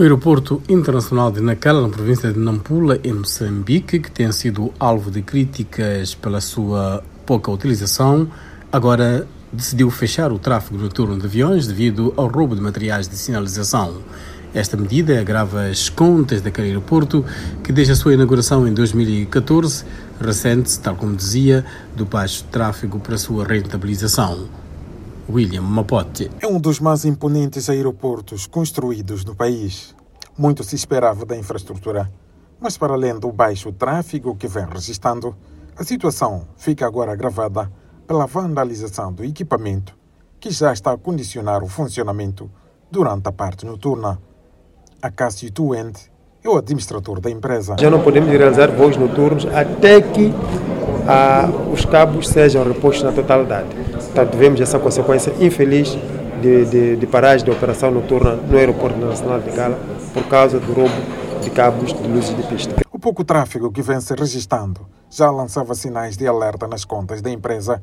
O aeroporto internacional de Nacala, na província de Nampula, em Moçambique, que tem sido alvo de críticas pela sua pouca utilização, agora decidiu fechar o tráfego noturno de aviões devido ao roubo de materiais de sinalização. Esta medida agrava as contas daquele aeroporto, que desde a sua inauguração em 2014 ressente, tal como dizia, do baixo tráfego para a sua rentabilização. William Mapote. É um dos mais imponentes aeroportos construídos no país. Muito se esperava da infraestrutura, mas para além do baixo tráfego que vem registrando, a situação fica agora agravada pela vandalização do equipamento, que já está a condicionar o funcionamento durante a parte noturna. Acácio Tuente é o administrador da empresa. Já não podemos realizar voos noturnos até que ah, os cabos sejam repostos na totalidade. Portanto, tivemos essa consequência infeliz de, de, de paragem de operação noturna no Aeroporto Nacional de Gala por causa do roubo de cabos de luzes de pista. O pouco tráfego que vem se registrando já lançava sinais de alerta nas contas da empresa,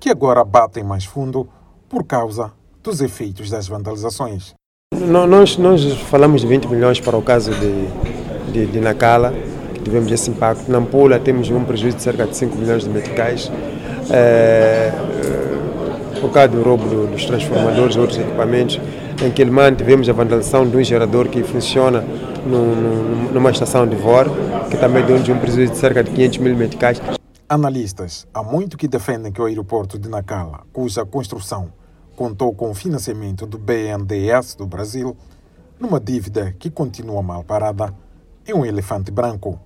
que agora batem mais fundo por causa dos efeitos das vandalizações. Nós, nós falamos de 20 milhões para o caso de, de, de Nacala, tivemos esse impacto. Na Ampula temos um prejuízo de cerca de 5 milhões de meticais. É, por causa do roubo dos transformadores e outros equipamentos. Em Quilmane tivemos a vandalização de um gerador que funciona numa estação de VOR, que também deu um prejuízo de cerca de 500 mil meticais. Analistas há muito que defendem que o aeroporto de Nacala, cuja construção contou com o financiamento do BNDES do Brasil, numa dívida que continua mal parada, é um elefante branco.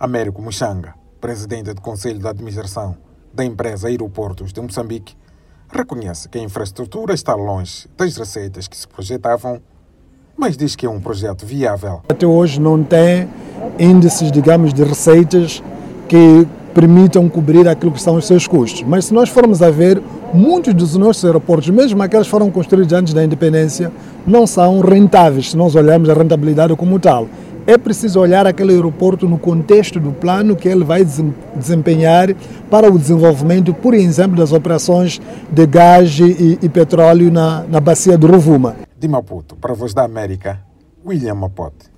Américo Muxanga, presidente do Conselho de Administração da empresa Aeroportos de Moçambique, reconhece que a infraestrutura está longe das receitas que se projetavam, mas diz que é um projeto viável. Até hoje não tem índices, digamos, de receitas que permitam cobrir aquilo que são os seus custos. Mas se nós formos a ver, muitos dos nossos aeroportos, mesmo aqueles que foram construídos antes da independência, não são rentáveis se nós olharmos a rentabilidade como tal. É preciso olhar aquele aeroporto no contexto do plano que ele vai desempenhar para o desenvolvimento, por exemplo, das operações de gás e, e petróleo na, na bacia do Rovuma. De Maputo, para a Voz da América, William Mapote.